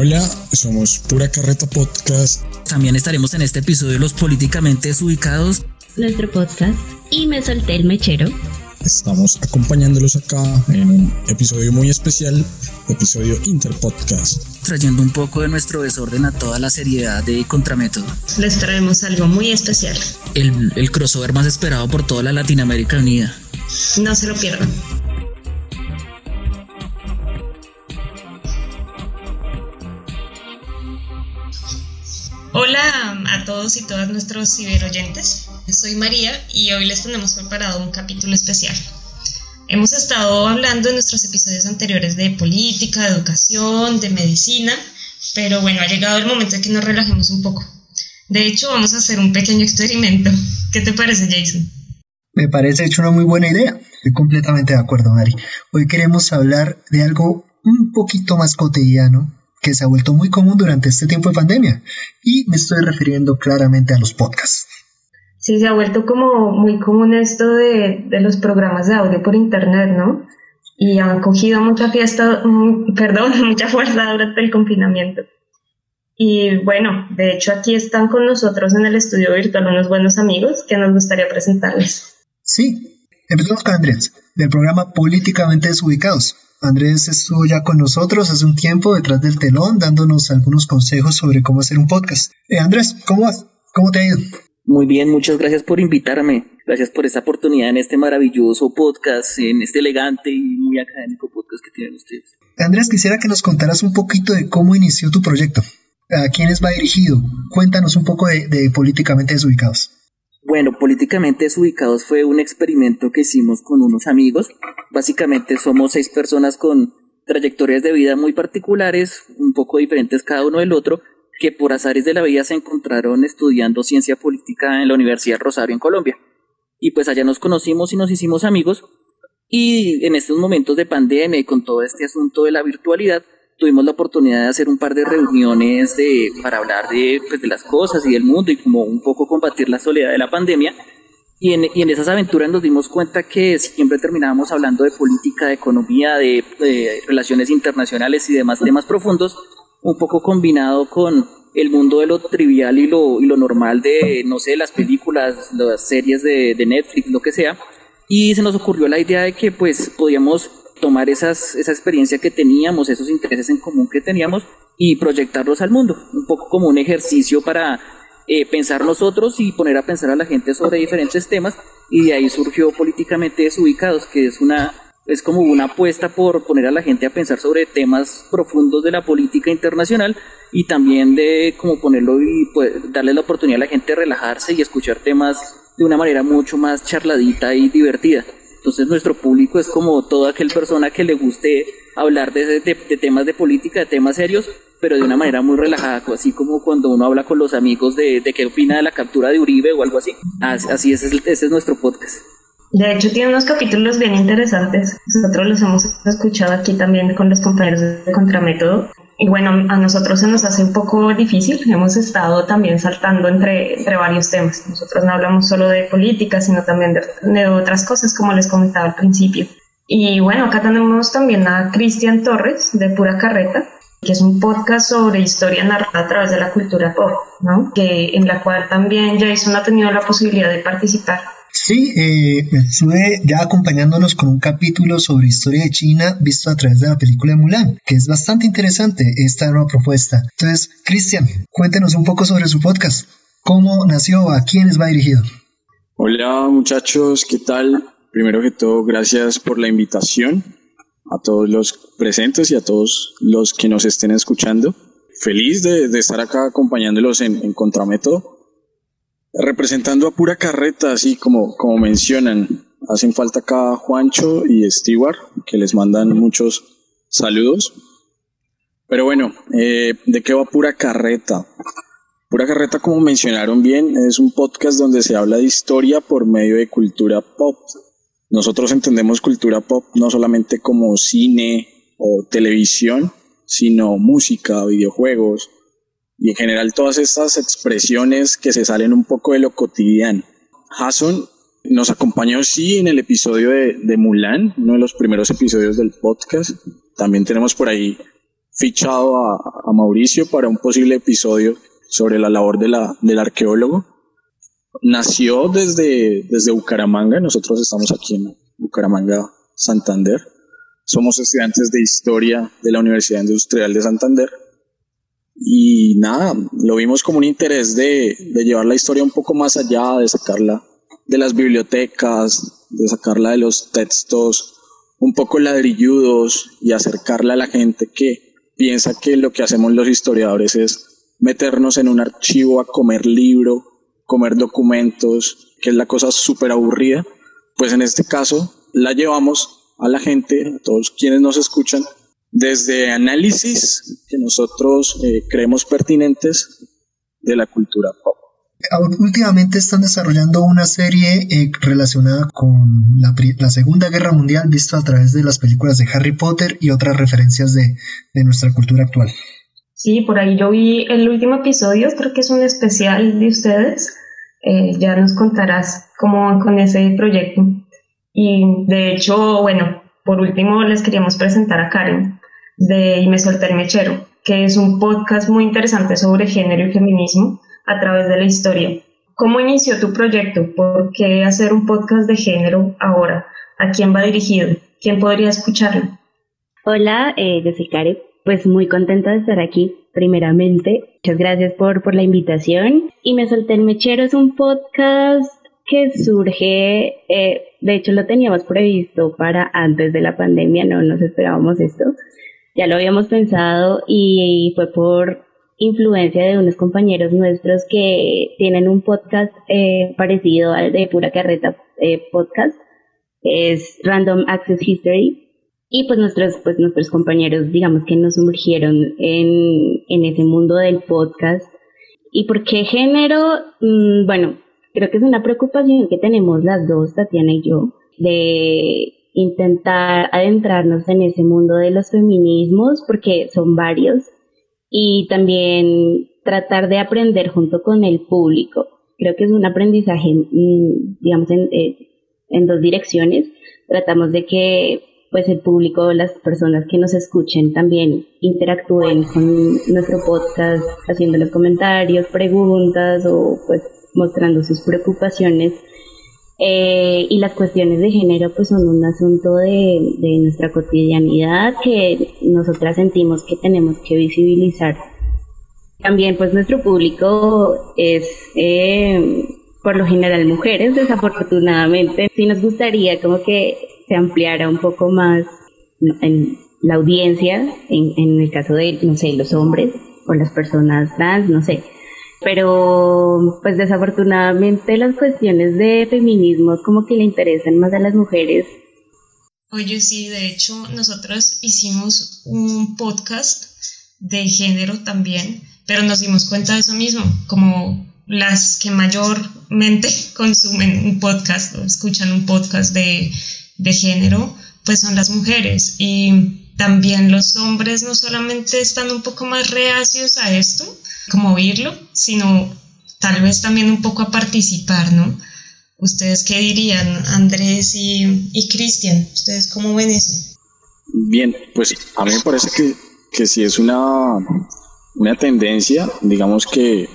Hola, somos Pura Carreta Podcast. También estaremos en este episodio de Los Políticamente Desubicados. Nuestro podcast. Y me solté el mechero. Estamos acompañándolos acá en un episodio muy especial, episodio Interpodcast. Trayendo un poco de nuestro desorden a toda la seriedad de Contramétodo. Les traemos algo muy especial. El, el crossover más esperado por toda la Latinoamérica Unida. No se lo pierdan. Y todas nuestros ciberoyentes. Soy María y hoy les tenemos preparado un capítulo especial. Hemos estado hablando en nuestros episodios anteriores de política, de educación, de medicina, pero bueno, ha llegado el momento de que nos relajemos un poco. De hecho, vamos a hacer un pequeño experimento. ¿Qué te parece, Jason? Me parece hecho una muy buena idea. Estoy completamente de acuerdo, Mari. Hoy queremos hablar de algo un poquito más cotidiano que se ha vuelto muy común durante este tiempo de pandemia. Y me estoy refiriendo claramente a los podcasts. Sí, se ha vuelto como muy común esto de, de los programas de audio por internet, ¿no? Y han cogido mucha fiesta, mm, perdón, mucha fuerza durante el confinamiento. Y bueno, de hecho aquí están con nosotros en el estudio virtual unos buenos amigos que nos gustaría presentarles. Sí, empezamos con Andrés, del programa Políticamente Desubicados. Andrés estuvo ya con nosotros hace un tiempo detrás del telón dándonos algunos consejos sobre cómo hacer un podcast. Eh, Andrés, ¿cómo vas? ¿Cómo te ha ido? Muy bien, muchas gracias por invitarme. Gracias por esta oportunidad en este maravilloso podcast, en este elegante y muy académico podcast que tienen ustedes. Andrés, quisiera que nos contaras un poquito de cómo inició tu proyecto. ¿A quiénes va dirigido? Cuéntanos un poco de, de Políticamente Desubicados. Bueno, Políticamente Desubicados fue un experimento que hicimos con unos amigos. Básicamente somos seis personas con trayectorias de vida muy particulares, un poco diferentes cada uno del otro, que por azares de la vida se encontraron estudiando ciencia política en la Universidad Rosario en Colombia. Y pues allá nos conocimos y nos hicimos amigos. Y en estos momentos de pandemia y con todo este asunto de la virtualidad, tuvimos la oportunidad de hacer un par de reuniones de, para hablar de, pues, de las cosas y del mundo y como un poco combatir la soledad de la pandemia. Y en, y en esas aventuras nos dimos cuenta que siempre terminábamos hablando de política, de economía, de, de relaciones internacionales y demás temas profundos, un poco combinado con el mundo de lo trivial y lo, y lo normal de, no sé, las películas, las series de, de Netflix, lo que sea. Y se nos ocurrió la idea de que pues podíamos tomar esas, esa experiencia que teníamos, esos intereses en común que teníamos y proyectarlos al mundo, un poco como un ejercicio para eh, pensar nosotros y poner a pensar a la gente sobre diferentes temas y de ahí surgió políticamente desubicados, que es una es como una apuesta por poner a la gente a pensar sobre temas profundos de la política internacional y también de como ponerlo y pues, darle la oportunidad a la gente de relajarse y escuchar temas de una manera mucho más charladita y divertida. Entonces nuestro público es como toda aquel persona que le guste hablar de, de, de, temas de política, de temas serios, pero de una manera muy relajada, así como cuando uno habla con los amigos de, qué opina de la captura de Uribe o algo así. Así, así es, ese es nuestro podcast. De hecho, tiene unos capítulos bien interesantes. Nosotros los hemos escuchado aquí también con los compañeros de Contramétodo. Y bueno, a nosotros se nos hace un poco difícil. Hemos estado también saltando entre, entre varios temas. Nosotros no hablamos solo de política, sino también de, de otras cosas, como les comentaba al principio. Y bueno, acá tenemos también a Cristian Torres, de Pura Carreta, que es un podcast sobre historia narrada a través de la cultura pop, ¿no? Que, en la cual también Jason ha tenido la posibilidad de participar. Sí, eh, estuve ya acompañándonos con un capítulo sobre historia de China visto a través de la película de Mulan, que es bastante interesante esta nueva propuesta. Entonces, Cristian, cuéntenos un poco sobre su podcast. ¿Cómo nació? ¿A quiénes va dirigido? Hola muchachos, ¿qué tal? Primero que todo, gracias por la invitación a todos los presentes y a todos los que nos estén escuchando. Feliz de, de estar acá acompañándolos en, en Contramétodo representando a pura carreta, así como, como mencionan. Hacen falta acá Juancho y Stewart, que les mandan muchos saludos. Pero bueno, eh, ¿de qué va pura carreta? Pura carreta, como mencionaron bien, es un podcast donde se habla de historia por medio de cultura pop. Nosotros entendemos cultura pop no solamente como cine o televisión, sino música, videojuegos, y en general todas estas expresiones que se salen un poco de lo cotidiano. Jason nos acompañó sí en el episodio de, Mulan, uno de los primeros episodios del podcast. También tenemos por ahí fichado a, Mauricio para un posible episodio sobre la labor de la, del arqueólogo. Nació desde, desde Bucaramanga, nosotros estamos aquí en Bucaramanga, Santander. Somos estudiantes de historia de la Universidad Industrial de Santander. Y nada, lo vimos como un interés de, de llevar la historia un poco más allá, de sacarla de las bibliotecas, de sacarla de los textos un poco ladrilludos y acercarla a la gente que piensa que lo que hacemos los historiadores es meternos en un archivo a comer libro, comer documentos, que es la cosa súper aburrida, pues en este caso la llevamos a la gente, a todos quienes nos escuchan, desde análisis que nosotros eh, creemos pertinentes de la cultura pop. Últimamente están desarrollando una serie eh, relacionada con la, Segunda Guerra Mundial visto a través de las películas de Harry Potter y otras referencias de, nuestra cultura actual. Sí, por ahí yo vi el último episodio, creo que es un especial de ustedes. Eh, ya nos contarás cómo con ese proyecto. Y de hecho, bueno, por último les queríamos presentar a Karen de Y me solté el mechero, que es un podcast muy interesante sobre género y feminismo a través de la historia. ¿Cómo inició tu proyecto? ¿Por qué hacer un podcast de género ahora? ¿A quién va dirigido? ¿Quién podría escucharlo? Hola, eh, yo. Pues muy contenta de estar aquí, primeramente. Muchas gracias por, por la invitación. Y Me Solté el Mechero es un podcast que surge, eh, de hecho lo teníamos previsto para antes de la pandemia, no nos esperábamos esto. Ya lo habíamos pensado y fue por influencia de unos compañeros nuestros que tienen un podcast eh, parecido al de Pura Carreta eh, Podcast, es Random Access History. Y pues nuestros, pues nuestros compañeros, digamos que nos sumergieron en, en ese mundo del podcast. ¿Y por qué género? Mm, bueno, creo que es una preocupación que tenemos las dos, Tatiana y yo, de intentar adentrarnos en ese mundo de los feminismos, porque son varios y también tratar de aprender junto con el público. Creo que es un aprendizaje, mm, digamos, en, eh, en dos direcciones. Tratamos de que pues el público, las personas que nos escuchen también interactúen con nuestro podcast, haciendo los comentarios, preguntas o pues mostrando sus preocupaciones eh, y las cuestiones de género pues son un asunto de, nuestra cotidianidad que nosotras sentimos que tenemos que visibilizar. También pues nuestro público es eh, por lo general mujeres, desafortunadamente. Sí nos gustaría como que se ampliara un poco más en la audiencia, en, en el caso de, no sé, los hombres o las personas trans, no sé pero pues desafortunadamente las cuestiones de feminismo como que le interesan más a las mujeres. Oye, sí, de hecho nosotros hicimos un podcast de género también, pero nos dimos cuenta de eso mismo, como las que mayormente consumen un podcast o escuchan un podcast de, de género, pues son las mujeres y también los hombres no solamente están un poco más reacios a esto, como oírlo, sino tal vez también un poco a participar, ¿no? ¿Ustedes qué dirían, Andrés y, Cristian? ¿Ustedes cómo ven eso? Bien, pues a mí me parece que, que si es una, una tendencia, digamos que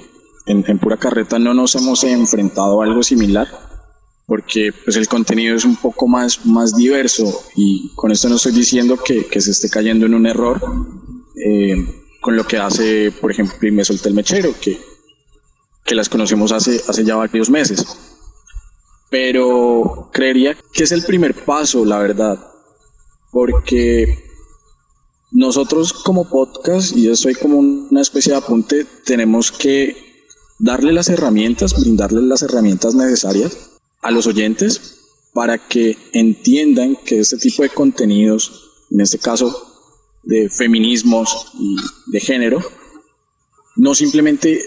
en, en, pura carreta no nos hemos enfrentado a algo similar, porque pues el contenido es un poco más, más diverso y con esto no estoy diciendo que, que se esté cayendo en un error. Eh, con lo que hace, por ejemplo, y me solté el mechero, que, que las conocemos hace, hace ya varios meses. Pero creería que es el primer paso, la verdad, porque nosotros como podcast, y eso hay como una especie de apunte, tenemos que darle las herramientas, brindarles las herramientas necesarias a los oyentes para que entiendan que este tipo de contenidos, en este caso de feminismos y de género, no simplemente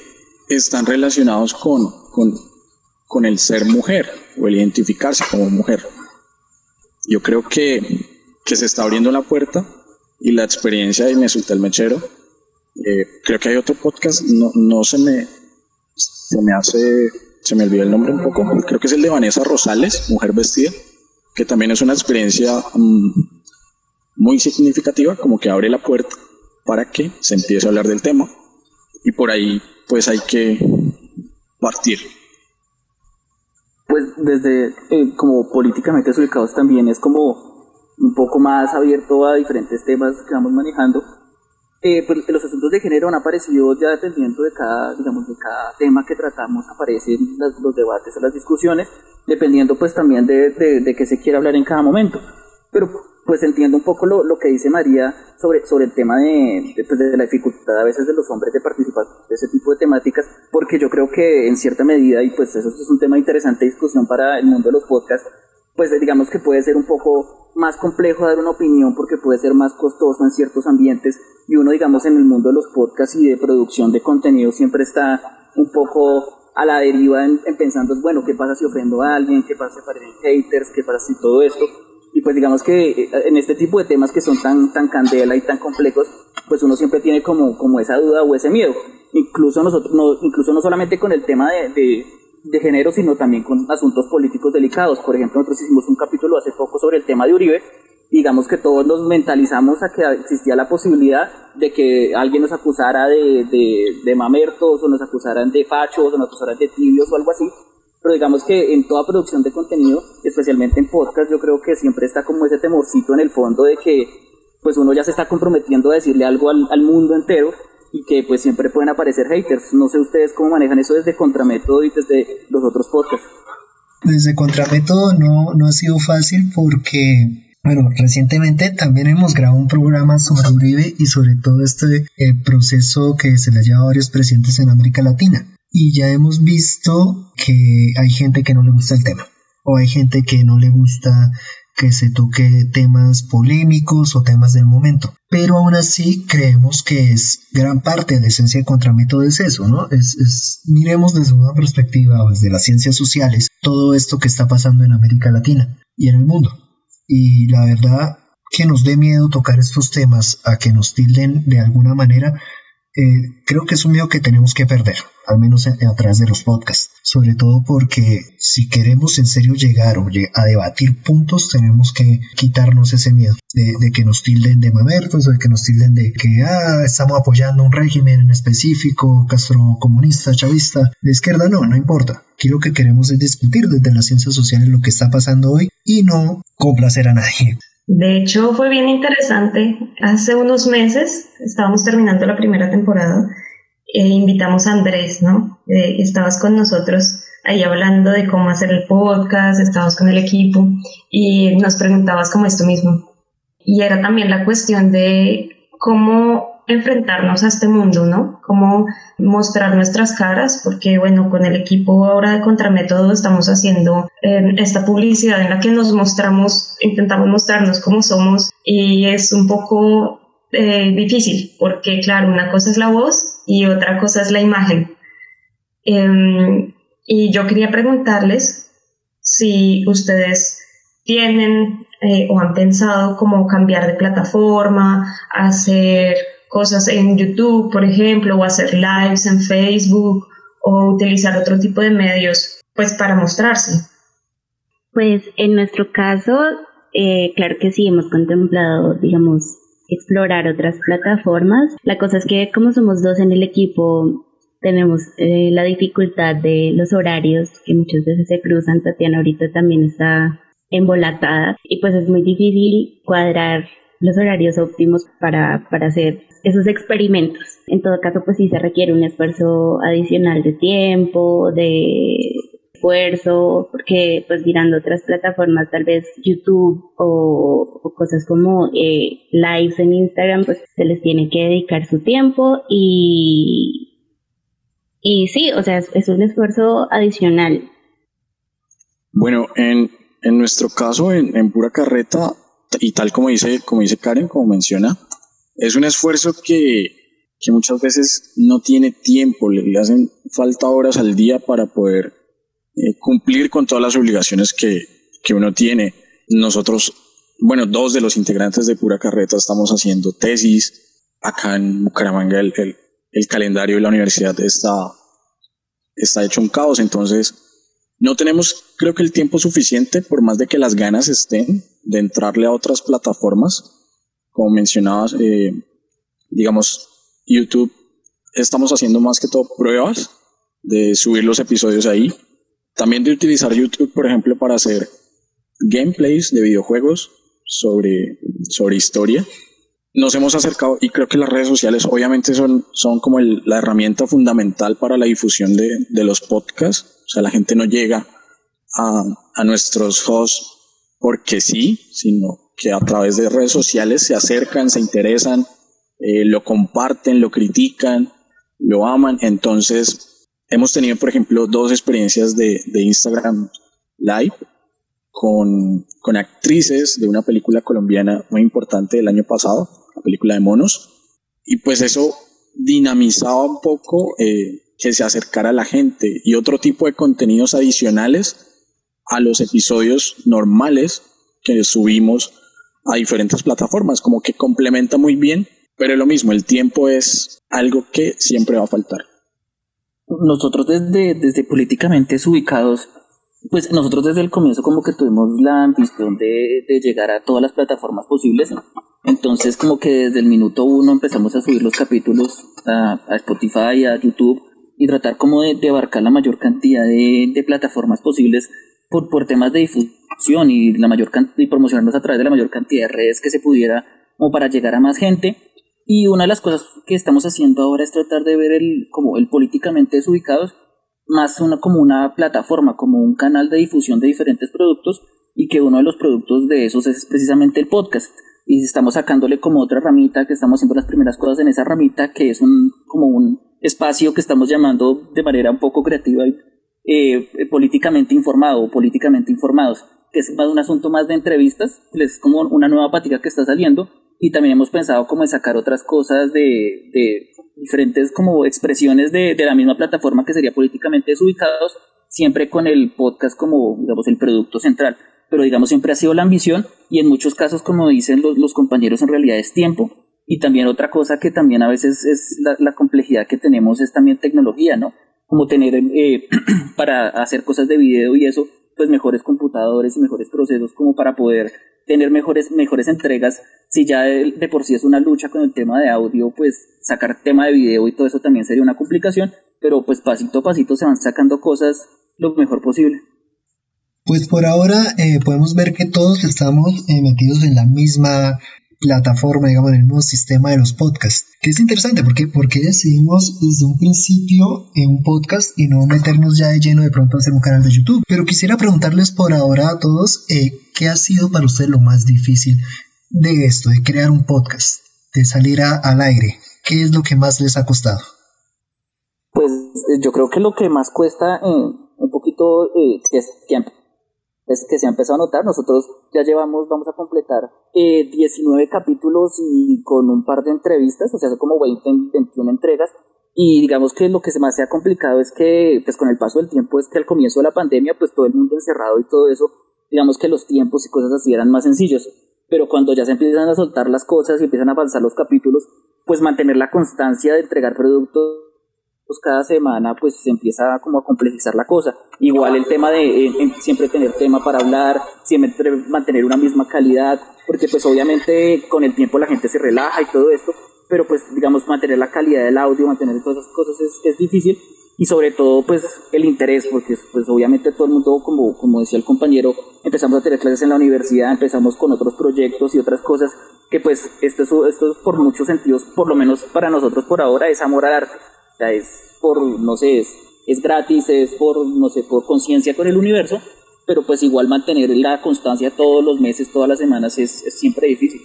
están relacionados con, con, el ser mujer o el identificarse como mujer. Yo creo que, que se está abriendo la puerta y la experiencia de Me Solté el Mechero. Eh, creo que hay otro podcast, no, no se me se me hace, se me olvidó el nombre un poco, creo que es el de Vanessa Rosales, Mujer Vestida, que también es una experiencia mm, muy significativa, como que abre la puerta para que se empiece a hablar del tema y por ahí pues hay que partir. Pues desde eh, como políticamente ubicados también es como un poco más abierto a diferentes temas que vamos manejando. Eh, pues los asuntos de género han aparecido ya dependiendo de cada, digamos, de cada tema que tratamos, aparecen los debates o las discusiones, dependiendo pues también de, de, qué se quiere hablar en cada momento. Pero pues entiendo un poco lo, lo que dice María sobre, sobre el tema de, pues, de, la dificultad a veces de los hombres de participar de ese tipo de temáticas, porque yo creo que en cierta medida, y pues eso es un tema interesante de discusión para el mundo de los podcasts, pues digamos que puede ser un poco más complejo dar una opinión porque puede ser más costoso en ciertos ambientes y uno digamos en el mundo de los podcasts y de producción de contenido siempre está un poco a la deriva en, en pensando, bueno, ¿qué pasa si ofendo a alguien? ¿Qué pasa si aparecen haters? ¿Qué pasa si todo esto? Y pues digamos que eh, en este tipo de temas que son tan, tan candela y tan complejos, pues uno siempre tiene como, como esa duda o ese miedo. Incluso nosotros, no, incluso no solamente con el tema de, de, de género, sino también con asuntos políticos delicados. Por ejemplo, nosotros hicimos un capítulo hace poco sobre el tema de Uribe, digamos que todos nos mentalizamos a que existía la posibilidad de que alguien nos acusara de, de, de, mamertos o nos acusaran de fachos o nos acusaran de tibios o algo así, pero digamos que en toda producción de contenido, especialmente en podcast, yo creo que siempre está como ese temorcito en el fondo de que pues uno ya se está comprometiendo a decirle algo al, mundo entero y que pues siempre pueden aparecer haters. No sé ustedes cómo manejan eso desde Contramétodo y desde los otros podcasts. Desde Contramétodo no, no ha sido fácil porque bueno, recientemente también hemos grabado un programa sobre Uribe y sobre todo este eh, proceso que se le ha llevado a varios presidentes en América Latina y ya hemos visto que hay gente que no le gusta el tema o hay gente que no le gusta que se toque temas polémicos o temas del momento. Pero aún así creemos que es gran parte de la esencia de Contramétodo es eso, ¿no? Es, es, miremos desde una perspectiva desde las ciencias sociales todo esto que está pasando en América Latina y en el mundo. Y la verdad que nos dé miedo tocar estos temas a que nos tilden de alguna manera eh, creo que es un miedo que tenemos que perder, al menos a, través de los podcasts, sobre todo porque si queremos en serio llegar a debatir puntos, tenemos que quitarnos ese miedo de, que nos tilden de mamertos o de que nos tilden de que ah, estamos apoyando un régimen en específico, castrocomunista, chavista, de izquierda, no, no importa. Aquí lo que queremos es discutir desde las ciencias sociales lo que está pasando hoy y no complacer a nadie. De hecho, fue bien interesante. Hace unos meses, estábamos terminando la primera temporada, e invitamos a Andrés, ¿no? Eh, estabas con nosotros ahí hablando de cómo hacer el podcast, estabas con el equipo y nos preguntabas como esto mismo. Y era también la cuestión de cómo enfrentarnos a este mundo, ¿no? Cómo mostrar nuestras caras, porque bueno, con el equipo ahora de Contramétodo estamos haciendo eh, esta publicidad en la que nos mostramos, intentamos mostrarnos cómo somos y es un poco eh, difícil, porque claro, una cosa es la voz y otra cosa es la imagen. Eh, y yo quería preguntarles si ustedes tienen eh, o han pensado cómo cambiar de plataforma, hacer cosas en YouTube, por ejemplo, o hacer lives en Facebook o utilizar otro tipo de medios, pues para mostrarse. Pues en nuestro caso, eh, claro que sí, hemos contemplado, digamos, explorar otras plataformas. La cosa es que como somos dos en el equipo, tenemos eh, la dificultad de los horarios que muchas veces se cruzan. Tatiana ahorita también está embolatada y pues es muy difícil cuadrar los horarios óptimos para, para hacer esos experimentos. En todo caso, pues sí se requiere un esfuerzo adicional de tiempo, de esfuerzo, porque pues mirando otras plataformas, tal vez YouTube o, cosas como eh, lives en Instagram, pues se les tiene que dedicar su tiempo y, y sí, o sea, es, es un esfuerzo adicional. Bueno, en, en nuestro caso, en, en pura carreta, y tal como dice, como dice Karen, como menciona, es un esfuerzo que, que muchas veces no tiene tiempo, le, hacen falta horas al día para poder eh, cumplir con todas las obligaciones que, que uno tiene. Nosotros, bueno, dos de los integrantes de Pura Carreta estamos haciendo tesis. Acá en Bucaramanga el, el, el calendario de la universidad está, está hecho un caos, entonces no tenemos, creo que el tiempo suficiente, por más de que las ganas estén, de entrarle a otras plataformas como mencionabas, eh, digamos, YouTube, estamos haciendo más que todo pruebas de subir los episodios ahí. También de utilizar YouTube, por ejemplo, para hacer gameplays de videojuegos sobre, sobre historia. Nos hemos acercado y creo que las redes sociales obviamente son, son como la herramienta fundamental para la difusión de, de, los podcasts. O sea, la gente no llega a, a nuestros hosts porque sí, sino que a través de redes sociales se acercan, se interesan, eh, lo comparten, lo critican, lo aman. Entonces, hemos tenido, por ejemplo, dos experiencias de, de Instagram Live con, con, actrices de una película colombiana muy importante del año pasado, la película de Monos. Y pues eso dinamizaba un poco eh, que se acercara a la gente y otro tipo de contenidos adicionales a los episodios normales que subimos a diferentes plataformas, como que complementa muy bien pero lo mismo, el tiempo es algo que siempre va a faltar. Nosotros desde, desde políticamente ubicados, pues nosotros desde el comienzo como que tuvimos la ambición de, de llegar a todas las plataformas posibles. Entonces como que desde el minuto uno empezamos a subir los capítulos a, a Spotify, a YouTube y tratar como de, de abarcar la mayor cantidad de, de plataformas posibles por, por temas de difusión y la mayor y promocionarnos a través de la mayor cantidad de redes que se pudiera como para llegar a más gente y una de las cosas que estamos haciendo ahora es tratar de ver el, como el políticamente desubicados más una, como una plataforma, como un canal de difusión de diferentes productos y que uno de los productos de esos es precisamente el podcast. Y estamos sacándole como otra ramita, que estamos haciendo las primeras cosas en esa ramita, que es un, como un espacio que estamos llamando de manera un poco creativa eh, políticamente informado o políticamente informados, que es más un asunto más de entrevistas, es como una nueva pática que está saliendo y también hemos pensado como en sacar otras cosas de, de diferentes como expresiones de, de, la misma plataforma que sería políticamente desubicados, siempre con el podcast como, digamos, el producto central. Pero, digamos, siempre ha sido la ambición y en muchos casos, como dicen los, los compañeros, en realidad es tiempo. Y también otra cosa que también a veces es la, la complejidad que tenemos es también tecnología, ¿no? Como tener eh, para hacer cosas de video y eso, pues mejores computadores y mejores procesos como para poder tener mejores, mejores entregas. Si ya de, por sí es una lucha con el tema de audio, pues sacar tema de video y todo eso también sería una complicación, pero pues pasito a pasito se van sacando cosas lo mejor posible. Pues por ahora eh, podemos ver que todos estamos eh, metidos en la misma plataforma, digamos, en el mismo sistema de los podcasts. Que es interesante porque, porque decidimos desde un principio en un podcast y no meternos ya de lleno de pronto a hacer un canal de YouTube. Pero quisiera preguntarles por ahora a todos eh, qué ha sido para ustedes lo más difícil de esto, de crear un podcast, de salir al aire. ¿Qué es lo que más les ha costado? Pues eh, yo creo que lo que más cuesta eh, un poquito es tiempo es que se ha empezado a notar. Nosotros ya llevamos, vamos a completar eh, 19 capítulos y con un par de entrevistas, o sea, son como 20, 21 entregas. Y digamos que lo que se más se ha complicado es que, pues con el paso del tiempo, es que al comienzo de la pandemia, pues todo el mundo encerrado y todo eso, digamos que los tiempos y cosas así eran más sencillos. Pero cuando ya se empiezan a soltar las cosas y empiezan a avanzar los capítulos, pues mantener la constancia de entregar productos pues cada semana pues se empieza como a complejizar la cosa. Igual el tema de siempre tener tema para hablar, siempre mantener una misma calidad, porque pues obviamente con el tiempo la gente se relaja y todo esto, pero pues digamos mantener la calidad del audio, mantener todas esas cosas es, es difícil y sobre todo pues el interés, porque pues obviamente todo el mundo, como, como decía el compañero, empezamos a tener clases en la universidad, empezamos con otros proyectos y otras cosas que pues esto es, esto es por muchos sentidos, por lo menos para nosotros por ahora, es amor al arte sea, es por, no sé, es, es gratis, es por, no sé, por conciencia con el universo, pero pues igual mantener la constancia todos los meses, todas las semanas es, es siempre difícil.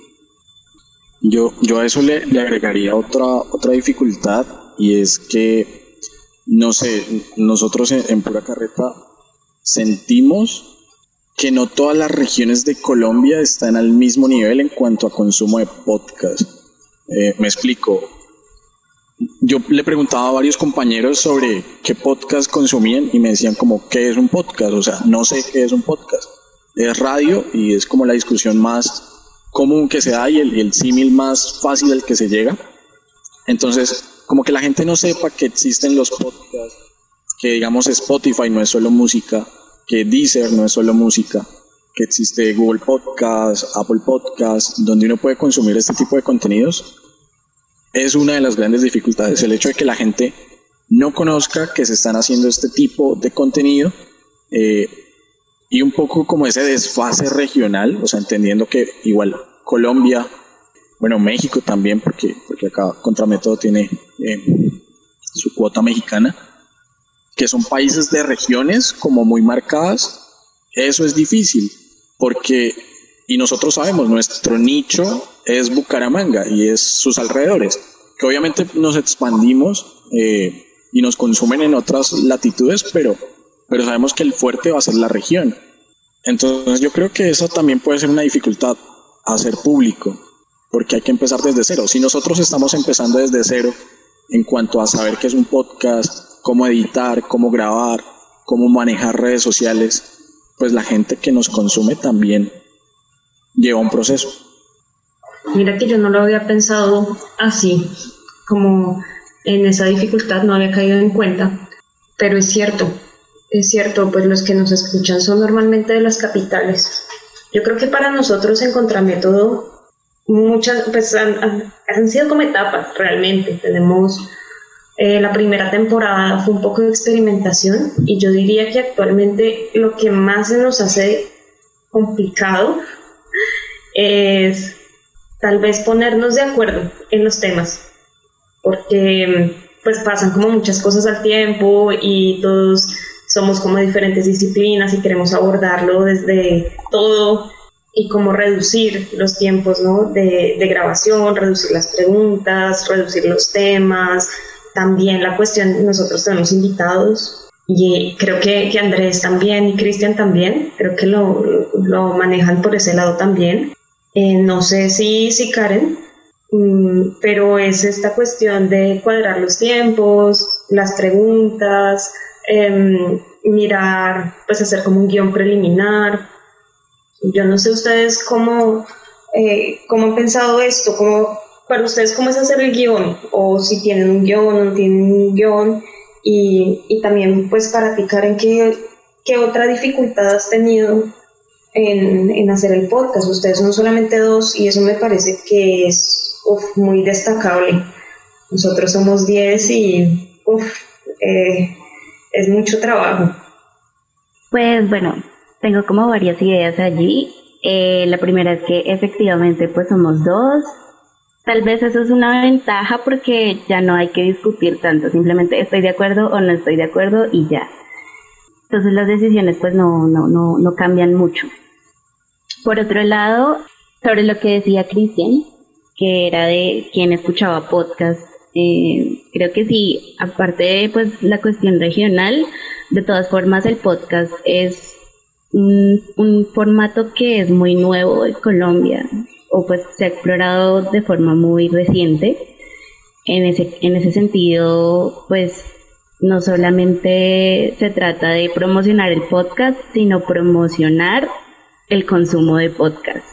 Yo, yo a eso le, le, agregaría otra, otra dificultad y es que, no sé, nosotros en, en Pura Carreta sentimos que no todas las regiones de Colombia están al mismo nivel en cuanto a consumo de podcast. Eh, me explico, yo le preguntaba a varios compañeros sobre qué podcast consumían y me decían como, ¿qué es un podcast? O sea, no sé qué es un podcast. Es radio y es como la discusión más común que se da y el, el símil más fácil al que se llega. Entonces, como que la gente no sepa que existen los podcasts, que digamos Spotify no es solo música, que Deezer no es solo música, que existe Google Podcast, Apple Podcast, donde uno puede consumir este tipo de contenidos es una de las grandes dificultades, el hecho de que la gente no conozca que se están haciendo este tipo de contenido eh, y un poco como ese desfase regional, o sea, entendiendo que igual Colombia, bueno, México también, porque, porque acá Contramétodo tiene eh, su cuota mexicana, que son países de regiones como muy marcadas, eso es difícil, porque, y nosotros sabemos, nuestro nicho es Bucaramanga y es sus alrededores, que obviamente nos expandimos eh, y nos consumen en otras latitudes, pero, pero sabemos que el fuerte va a ser la región. Entonces yo creo que eso también puede ser una dificultad, hacer público, porque hay que empezar desde cero. Si nosotros estamos empezando desde cero en cuanto a saber qué es un podcast, cómo editar, cómo grabar, cómo manejar redes sociales, pues la gente que nos consume también lleva un proceso. Mira que yo no lo había pensado así, como en esa dificultad no había caído en cuenta, pero es cierto, es cierto, pues los que nos escuchan son normalmente de las capitales. Yo creo que para nosotros en Contramétodo muchas, pues han, sido como etapas realmente. Tenemos eh, la primera temporada fue un poco de experimentación y yo diría que actualmente lo que más se nos hace complicado es tal vez ponernos de acuerdo en los temas porque pues pasan como muchas cosas al tiempo y todos somos como diferentes disciplinas y queremos abordarlo desde todo y como reducir los tiempos ¿no? de, de, grabación, reducir las preguntas, reducir los temas. También la cuestión, nosotros tenemos invitados y creo que, que Andrés también y Cristian también, creo que lo, lo, manejan por ese lado también. Eh, no sé si, si Karen Mm, pero es esta cuestión de cuadrar los tiempos, las preguntas, em, mirar, pues hacer como un guion preliminar. Yo no sé ustedes cómo, eh, cómo han pensado esto, cómo, para ustedes cómo es hacer el guion, o si tienen un guion o no tienen un guion, y, y también pues para picar en qué, qué otra dificultad has tenido en, en hacer el podcast. Ustedes son solamente dos y eso me parece que es muy destacable. Nosotros somos 10 y eh, es mucho trabajo. Pues bueno, tengo como varias ideas allí. Eh, la primera es que efectivamente pues somos dos. Tal vez eso es una ventaja porque ya no hay que discutir tanto, simplemente estoy de acuerdo o no estoy de acuerdo y ya. Entonces las decisiones pues no, no, no, no cambian mucho. Por otro lado, sobre lo que decía Cristian, que era de quien escuchaba podcast. Eh, creo que sí, aparte de pues, la cuestión regional, de todas formas el podcast es un, un formato que es muy nuevo en Colombia o pues se ha explorado de forma muy reciente. En ese, en ese sentido, pues no solamente se trata de promocionar el podcast, sino promocionar el consumo de podcast.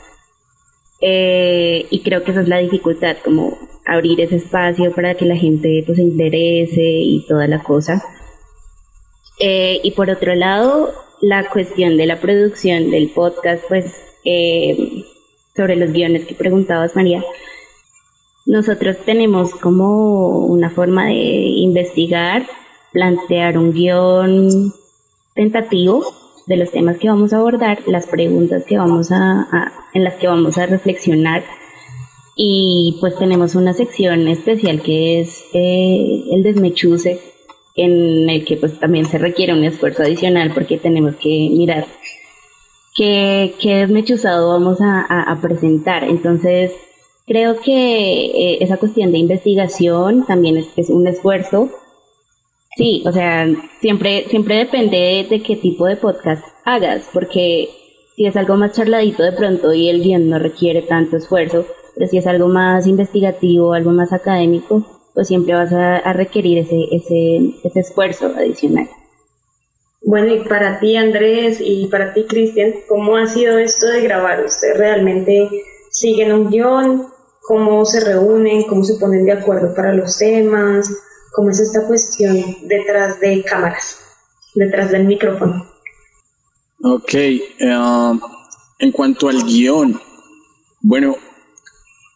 Eh, y creo que esa es la dificultad, como abrir ese espacio para que la gente pues, se interese y toda la cosa. Eh, y por otro lado, la cuestión de la producción del podcast, pues eh, sobre los guiones que preguntabas, María, nosotros tenemos como una forma de investigar, plantear un guion tentativo de los temas que vamos a abordar, las preguntas que vamos a, en las que vamos a reflexionar y pues tenemos una sección especial que es eh, el desmechuse en el que pues también se requiere un esfuerzo adicional porque tenemos que mirar qué, qué desmechuzado vamos a, presentar. Entonces creo que eh, esa cuestión de investigación también es un esfuerzo Sí, o sea, siempre, siempre depende de, qué tipo de podcast hagas, porque si es algo más charladito de pronto y el guion no requiere tanto esfuerzo, pero si es algo más investigativo, algo más académico, pues siempre vas a, requerir ese, ese, ese esfuerzo adicional. Bueno, y para ti Andrés y para ti Cristian, ¿cómo ha sido esto de grabar? ¿Ustedes realmente siguen un guion? ¿Cómo se reúnen? ¿Cómo se ponen de acuerdo para los temas? Cómo es esta cuestión detrás de cámaras, detrás del micrófono. Ok, eh, en cuanto al guion, bueno,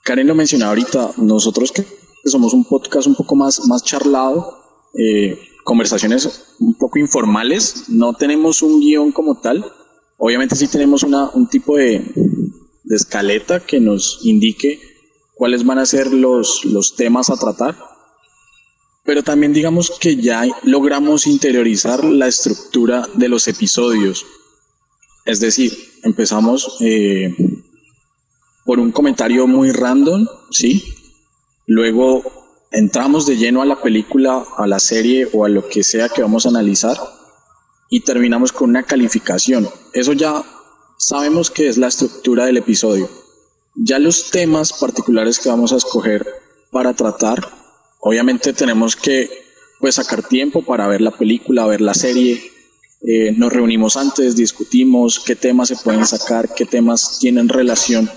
Karen lo mencionaba ahorita, nosotros que somos un podcast un poco más, más charlado, eh, conversaciones un poco informales, no tenemos un guion como tal, obviamente sí tenemos una, un tipo de, de escaleta que nos indique cuáles van a ser los, los temas a tratar, pero también digamos que ya logramos interiorizar la estructura de los episodios. Es decir, empezamos eh, por un comentario muy random, ¿sí? Luego entramos de lleno a la película, a la serie o a lo que sea que vamos a analizar y terminamos con una calificación. Eso ya sabemos que es la estructura del episodio. Ya los temas particulares que vamos a escoger para tratar, obviamente tenemos que pues sacar tiempo para ver la película, ver la serie. Eh, nos reunimos antes, discutimos qué temas se pueden sacar, qué temas tienen relación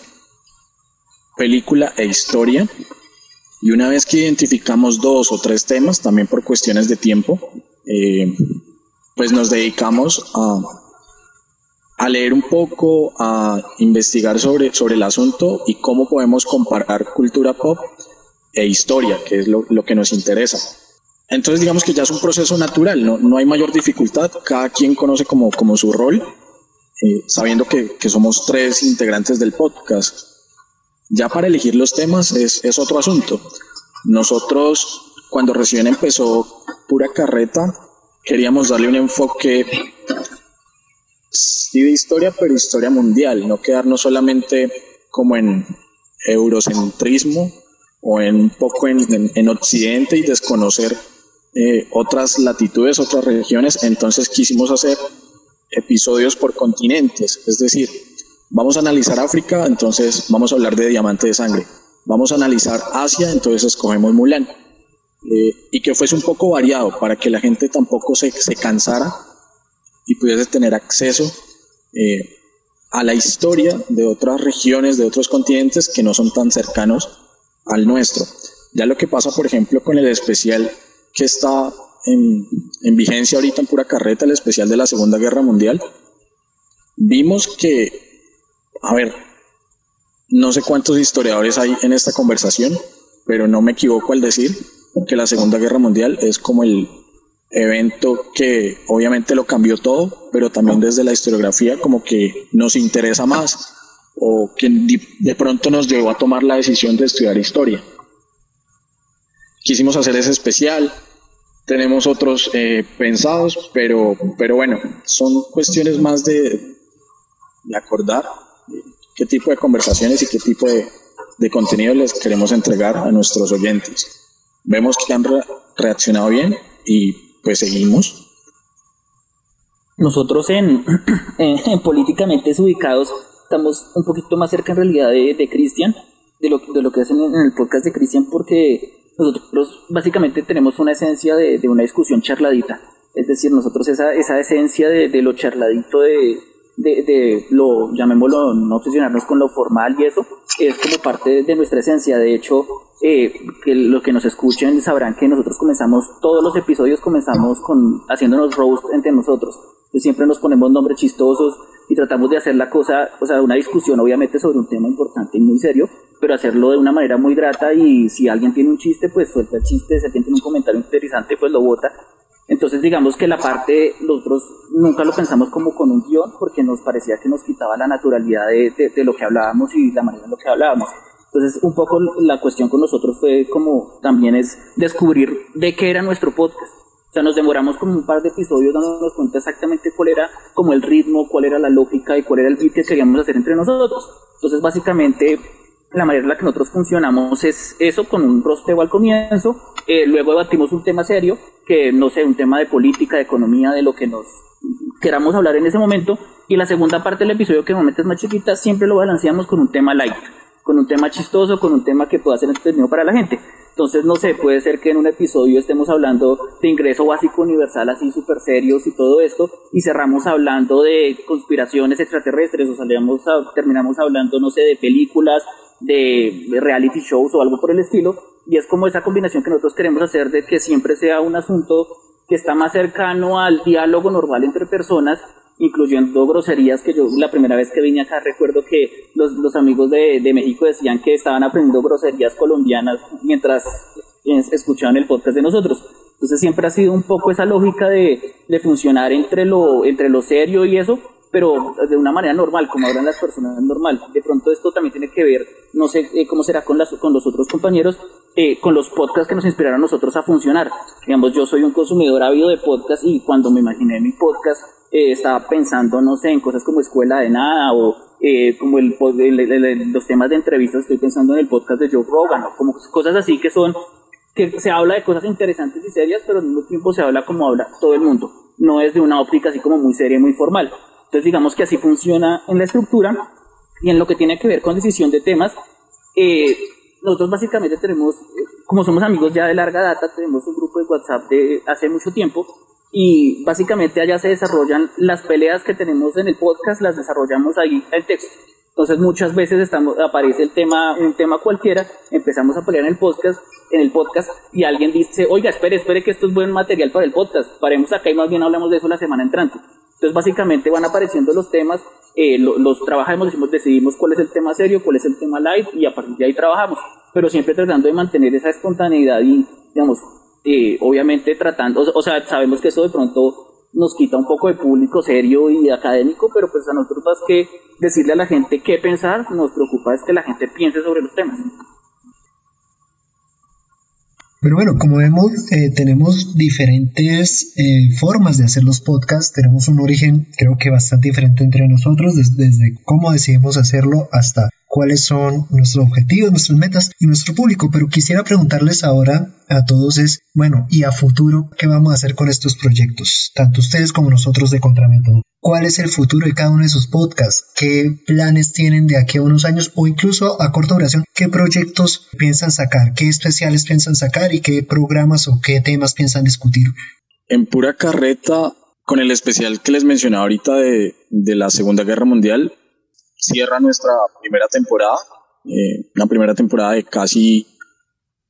película e historia. Y una vez que identificamos dos o tres temas, también por cuestiones de tiempo, eh, pues nos dedicamos a, a leer un poco, a investigar sobre, sobre el asunto y cómo podemos comparar cultura pop e historia, que es lo, lo que nos interesa. Entonces digamos que ya es un proceso natural, no, no hay mayor dificultad, cada quien conoce como, como su rol, eh, sabiendo que, que, somos tres integrantes del podcast. Ya para elegir los temas es, es otro asunto. Nosotros, cuando recién empezó Pura Carreta, queríamos darle un enfoque sí de historia, pero historia mundial, no quedarnos solamente como en eurocentrismo o en un poco en, en, en Occidente y desconocer eh, otras latitudes, otras regiones. Entonces quisimos hacer episodios por continentes, es decir, vamos a analizar África, entonces vamos a hablar de diamante de sangre. Vamos a analizar Asia, entonces escogemos Mulan. Eh, y que fuese un poco variado para que la gente tampoco se, se cansara y pudiese tener acceso eh, a la historia de otras regiones, de otros continentes que no son tan cercanos al nuestro. Ya lo que pasa, por ejemplo, con el especial que está en, en vigencia ahorita en pura carreta, el especial de la Segunda Guerra Mundial, vimos que, a ver, no sé cuántos historiadores hay en esta conversación, pero no me equivoco al decir que la Segunda Guerra Mundial es como el evento que obviamente lo cambió todo, pero también desde la historiografía como que nos interesa más o que de pronto nos llevó a tomar la decisión de estudiar historia. Quisimos hacer ese especial, tenemos otros eh, pensados, pero, pero bueno, son cuestiones más de, de acordar qué tipo de conversaciones y qué tipo de, de contenido les queremos entregar a nuestros oyentes. Vemos que han re reaccionado bien y pues seguimos. Nosotros en, en políticamente ubicados estamos un poquito más cerca en realidad de, de Cristian, de lo, de lo que hacen en el podcast de Cristian, porque nosotros básicamente tenemos una esencia de, de, una discusión charladita. Es decir, nosotros esa, esa esencia de, de lo charladito de, de, de, lo, llamémoslo, no obsesionarnos con lo formal y eso, es como parte de nuestra esencia. De hecho, eh, que los que nos escuchen sabrán que nosotros comenzamos, todos los episodios comenzamos con haciéndonos roast entre nosotros. Entonces, siempre nos ponemos nombres chistosos y tratamos de hacer la cosa, o sea, una discusión obviamente sobre un tema importante y muy serio, pero hacerlo de una manera muy grata y si alguien tiene un chiste, pues suelta el chiste, si alguien tiene un comentario interesante, pues lo vota entonces digamos que la parte, nosotros nunca lo pensamos como con un guion porque nos parecía que nos quitaba la naturalidad de, de, lo que hablábamos y la manera en lo que hablábamos. Entonces un poco la cuestión con nosotros fue como también es descubrir de qué era nuestro podcast. O sea, nos demoramos como un par de episodios dándonos cuenta exactamente cuál era como el ritmo, cuál era la lógica y cuál era el beat que queríamos hacer entre nosotros. Entonces básicamente la manera en la que nosotros funcionamos es eso, con un rosteo al comienzo, eh, luego debatimos un tema serio, que no sé, un tema de política, de economía, de lo que nos queramos hablar en ese momento, y la segunda parte del episodio, que normalmente es más chiquita, siempre lo balanceamos con un tema light, con un tema chistoso, con un tema que pueda ser entretenido para la gente. Entonces, no sé, puede ser que en un episodio estemos hablando de ingreso básico universal así súper serios y todo esto, y cerramos hablando de conspiraciones extraterrestres, o salíamos a, terminamos hablando, no sé, de películas, de reality shows o algo por el estilo, y es como esa combinación que nosotros queremos hacer de que siempre sea un asunto que está más cercano al diálogo normal entre personas incluyendo groserías que yo la primera vez que vine acá recuerdo que los, los amigos de, de México decían que estaban aprendiendo groserías colombianas mientras escuchaban el podcast de nosotros. Entonces siempre ha sido un poco esa lógica de, de funcionar entre lo, entre lo serio y eso, pero de una manera normal, como hablan las personas normal. De pronto esto también tiene que ver, no sé eh, cómo será con, las, con los otros compañeros, eh, con los podcasts que nos inspiraron a nosotros a funcionar. Digamos, yo soy un consumidor ávido de podcasts y cuando me imaginé mi podcast eh, estaba pensando, no sé, en cosas como Escuela de Nada o como el, los temas de entrevistas, estoy pensando en el podcast de Joe Rogan, o como cosas así que son, que se habla de cosas interesantes y serias, pero al mismo tiempo se habla como habla todo el mundo. No es de una óptica así como muy seria y muy formal. Entonces digamos que así funciona en la estructura y en lo que tiene que ver con decisión de temas. Eh, nosotros básicamente tenemos, como somos amigos ya de larga data, tenemos un grupo de WhatsApp de hace mucho tiempo y básicamente allá se desarrollan las peleas que tenemos en el podcast, las desarrollamos ahí en texto. Entonces muchas veces estamos, aparece el tema, un tema cualquiera, empezamos a pelear en el podcast, en el podcast y alguien dice, oiga, espere, espere que esto es buen material para el podcast, paremos acá y más bien hablamos de eso la semana entrante. Entonces, básicamente van apareciendo los temas, eh, los trabajamos, decimos, decidimos cuál es el tema serio, cuál es el tema light y a partir de ahí trabajamos, pero siempre tratando de mantener esa espontaneidad y, digamos, eh, obviamente tratando, o, sea, sabemos que eso de pronto nos quita un poco de público serio y académico, pero pues a nosotros más que decirle a la gente qué pensar, nos preocupa es que la gente piense sobre los temas. Pero bueno, como vemos, eh, tenemos diferentes eh, formas de hacer los podcasts. Tenemos un origen, creo que bastante diferente entre nosotros, desde cómo decidimos hacerlo hasta cuáles son nuestros objetivos, nuestras metas y nuestro público. Pero quisiera preguntarles ahora a todos es, bueno, y a futuro, ¿qué vamos a hacer con estos proyectos? Tanto ustedes como nosotros de Contramétodo. ¿Cuál es el futuro de cada uno de sus podcasts? ¿Qué planes tienen de aquí a unos años o incluso a corta duración? ¿Qué proyectos piensan sacar? ¿Qué especiales piensan sacar y qué programas o qué temas piensan discutir? En pura carreta, con el especial que les mencionaba ahorita de, la Segunda Guerra Mundial, cierra nuestra primera temporada, eh, una primera temporada de casi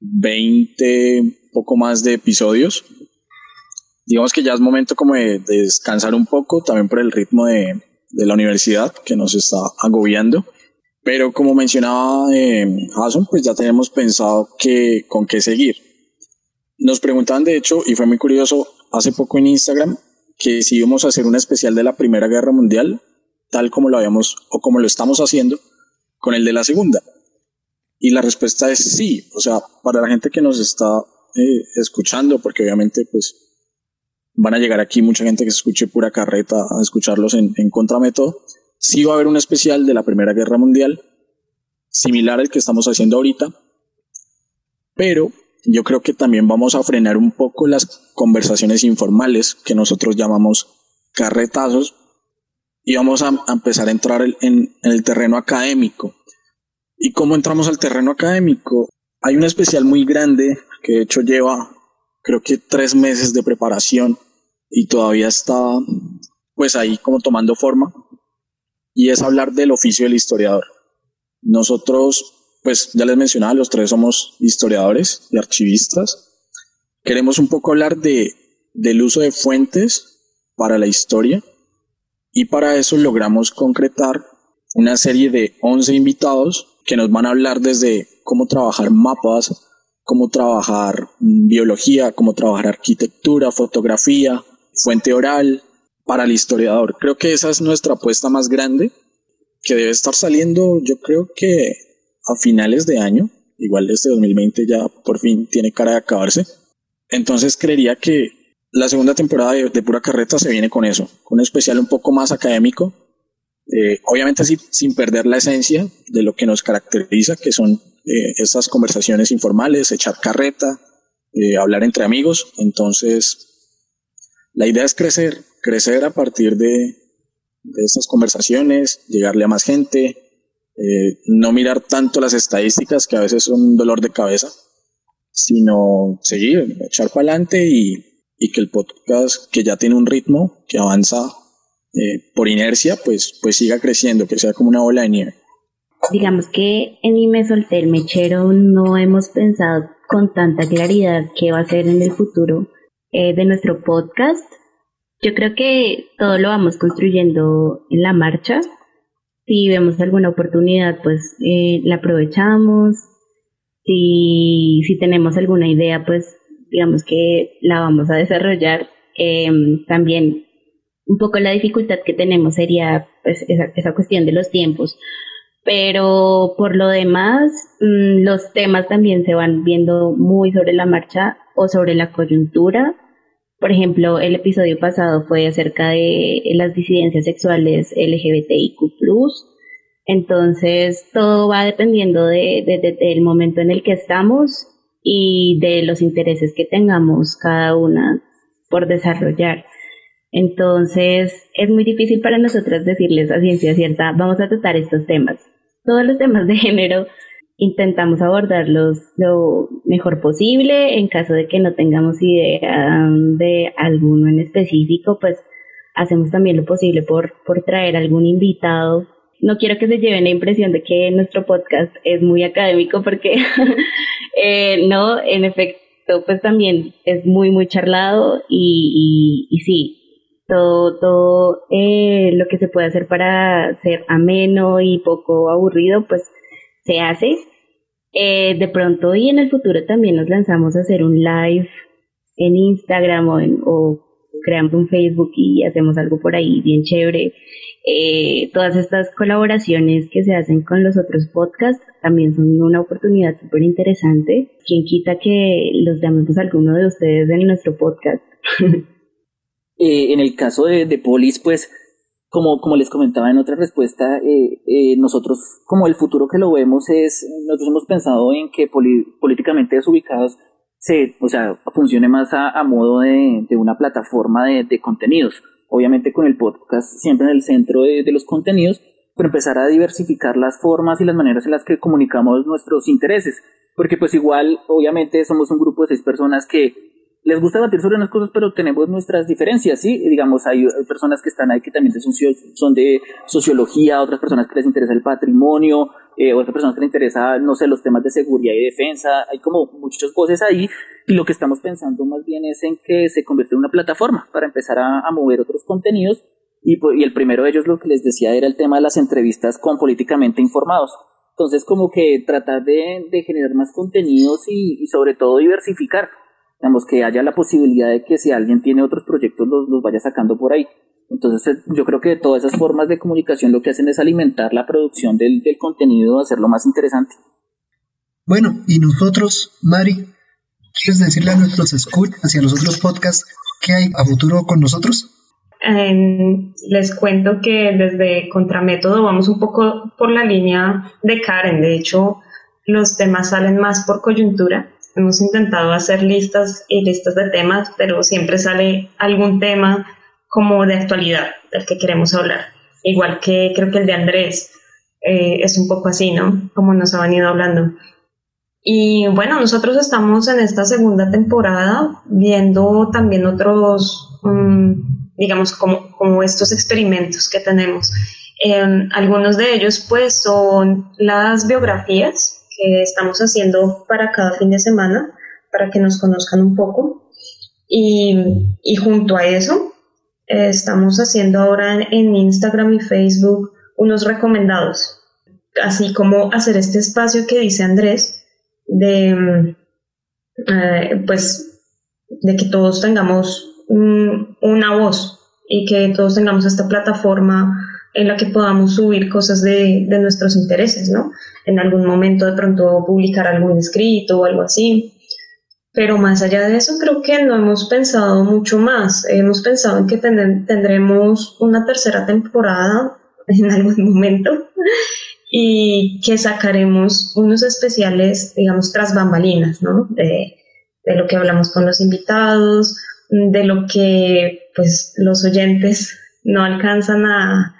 20, poco más de episodios. Digamos que ya es momento como de, descansar un poco, también por el ritmo de, de, la universidad que nos está agobiando. Pero como mencionaba eh, pues ya tenemos pensado que, con qué seguir. Nos preguntaban, de hecho, y fue muy curioso, hace poco en Instagram, que si íbamos a hacer un especial de la Primera Guerra Mundial, tal como lo habíamos o como lo estamos haciendo con el de la segunda? Y la respuesta es sí, o sea, para la gente que nos está eh, escuchando, porque obviamente pues van a llegar aquí mucha gente que escuche pura carreta a escucharlos en, en contramétodo, sí va a haber un especial de la Primera Guerra Mundial, similar al que estamos haciendo ahorita, pero yo creo que también vamos a frenar un poco las conversaciones informales que nosotros llamamos carretazos, y vamos a, empezar a entrar en, el terreno académico. ¿Y cómo entramos al terreno académico? Hay un especial muy grande que de hecho lleva creo que tres meses de preparación y todavía está pues ahí como tomando forma y es hablar del oficio del historiador. Nosotros pues ya les mencionaba, los tres somos historiadores y archivistas. Queremos un poco hablar de, del uso de fuentes para la historia y para eso logramos concretar una serie de 11 invitados que nos van a hablar desde cómo trabajar mapas, cómo trabajar biología, cómo trabajar arquitectura, fotografía, fuente oral para el historiador. Creo que esa es nuestra apuesta más grande, que debe estar saliendo yo creo que a finales de año, igual este 2020 ya por fin tiene cara de acabarse. Entonces creería que la segunda temporada de, Pura Carreta se viene con eso, con un especial un poco más académico, eh, obviamente sin perder la esencia de lo que nos caracteriza, que son eh, estas conversaciones informales, echar carreta, eh, hablar entre amigos. Entonces, la idea es crecer, crecer a partir de, de estas conversaciones, llegarle a más gente, no mirar tanto las estadísticas, que a veces son un dolor de cabeza, sino seguir, echar para adelante y y que el podcast que ya tiene un ritmo, que avanza eh, por inercia, pues, pues siga creciendo, que sea como una ola de nieve. Digamos que en mi Me Solté el Mechero no hemos pensado con tanta claridad qué va a ser en el futuro eh, de nuestro podcast. Yo creo que todo lo vamos construyendo en la marcha. Si vemos alguna oportunidad, pues eh, la aprovechamos. Si, si tenemos alguna idea, pues digamos que la vamos a desarrollar. Em, también un poco la dificultad que tenemos sería pues, esa, cuestión de los tiempos. Pero por lo demás, mm, los temas también se van viendo muy sobre la marcha o sobre la coyuntura. Por ejemplo, el episodio pasado fue acerca de las disidencias sexuales LGBTIQ. Entonces, todo va dependiendo de, del momento en el que estamos y de los intereses que tengamos cada una por desarrollar. Entonces, es muy difícil para nosotras decirles a ciencia cierta, vamos a tratar estos temas todos los temas de género intentamos abordarlos lo mejor posible. En caso de que no tengamos idea de alguno en específico, pues hacemos también lo posible por, por traer algún invitado. No quiero que se lleven la impresión de que nuestro podcast es muy académico porque eh, no, en efecto, pues también es muy, muy charlado y, y, y sí, todo, todo eh, lo que se puede hacer para ser ameno y poco aburrido, pues se hace. Eh, de pronto y en el futuro también nos lanzamos a hacer un live en Instagram o, en, o creamos un Facebook y hacemos algo por ahí bien chévere. Eh, todas estas colaboraciones que se hacen con los otros podcasts también son una oportunidad súper interesante. Quien quita que los llamemos a alguno de ustedes en nuestro podcast. Eh, en el caso de, de, Polis, pues, como, como les comentaba en otra respuesta, eh, eh, nosotros, como el futuro que lo vemos es, nosotros hemos pensado en que políticamente desubicados se, o sea, funcione más a, a modo de, de, una plataforma de, de, contenidos. Obviamente con el podcast siempre en el centro de, de los contenidos, pero empezar a diversificar las formas y las maneras en las que comunicamos nuestros intereses. Porque pues igual, obviamente somos un grupo de seis personas que les gusta debatir sobre unas cosas, pero tenemos nuestras diferencias, ¿sí? Digamos, hay, personas que están ahí que también son, son de sociología, otras personas que les interesa el patrimonio, eh, otras personas que les interesa, no sé, los temas de seguridad y defensa, hay como muchas cosas ahí, y lo que estamos pensando más bien es en que se convierta en una plataforma para empezar a, mover otros contenidos, y, y el primero de ellos, lo que les decía, era el tema de las entrevistas con políticamente informados. Entonces, como que tratar de, generar más contenidos y sobre todo diversificar digamos, que haya la posibilidad de que si alguien tiene otros proyectos los, los vaya sacando por ahí. Entonces eh, yo creo que todas esas formas de comunicación lo que hacen es alimentar la producción del, del contenido, hacerlo más interesante. Bueno, y nosotros, Mari, ¿quieres decirle a nuestros escuchas hacia los otros podcasts qué hay a futuro con nosotros? Eh, les cuento que desde Contramétodo vamos un poco por la línea de Karen. De hecho, los temas salen más por coyuntura hemos intentado hacer listas y listas de temas, pero siempre sale algún tema como de actualidad del que queremos hablar. Igual que creo que el de Andrés eh, es un poco así, ¿no? Como nos ha venido hablando. Y bueno, nosotros estamos en esta segunda temporada viendo también otros, um, digamos, como, como estos experimentos que tenemos. Eh, algunos de ellos pues son las biografías que estamos haciendo para cada fin de semana, para que nos conozcan un poco. Y, junto a eso, eh, estamos haciendo ahora en, Instagram y Facebook unos recomendados, así como hacer este espacio que dice Andrés, de, eh, pues, de que todos tengamos una voz y que todos tengamos esta plataforma en la que podamos subir cosas de, de, nuestros intereses, ¿no? En algún momento de pronto publicar algún escrito o algo así. Pero más allá de eso, creo que no hemos pensado mucho más. Hemos pensado en que tendremos una tercera temporada en algún momento y que sacaremos unos especiales, digamos, tras bambalinas, ¿no? De, de lo que hablamos con los invitados, de lo que pues los oyentes no alcanzan a,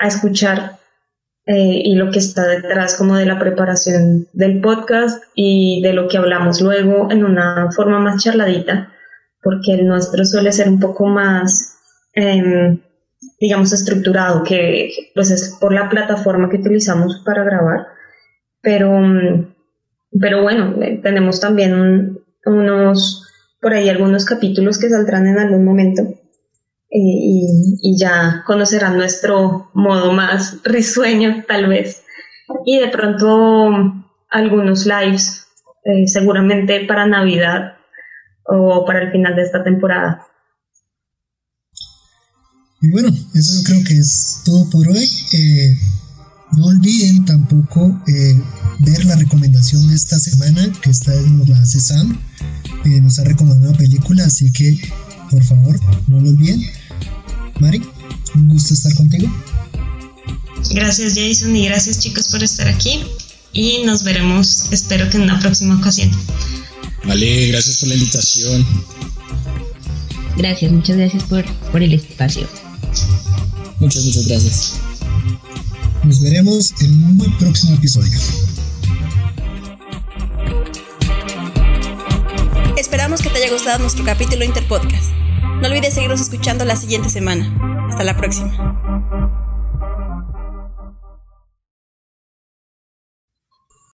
a escuchar eh, y lo que está detrás como de la preparación del podcast y de lo que hablamos luego en una forma más charladita, porque el nuestro suele ser un poco más, eh, digamos, estructurado, que pues es por la plataforma que utilizamos para grabar, pero, pero bueno, eh, tenemos también unos, por ahí algunos capítulos que saldrán en algún momento y, ya conocerán nuestro modo más risueño tal vez. Y de pronto algunos lives, eh, seguramente para Navidad o para el final de esta temporada. Y bueno, eso creo que es todo por hoy. Eh, no olviden tampoco eh, ver la recomendación de esta semana, que esta vez nos la hace Sam. nos ha recomendado una película, así que por favor, no lo olviden. Mari, un gusto estar contigo. Gracias Jason y gracias chicos por estar aquí y nos veremos, espero que en una próxima ocasión. Vale, gracias por la invitación. Gracias, muchas gracias por, por el espacio. Muchas, muchas gracias. Nos veremos en un muy próximo episodio. Esperamos que te haya gustado nuestro capítulo Interpodcast. No olvides seguirnos escuchando la siguiente semana. Hasta la próxima.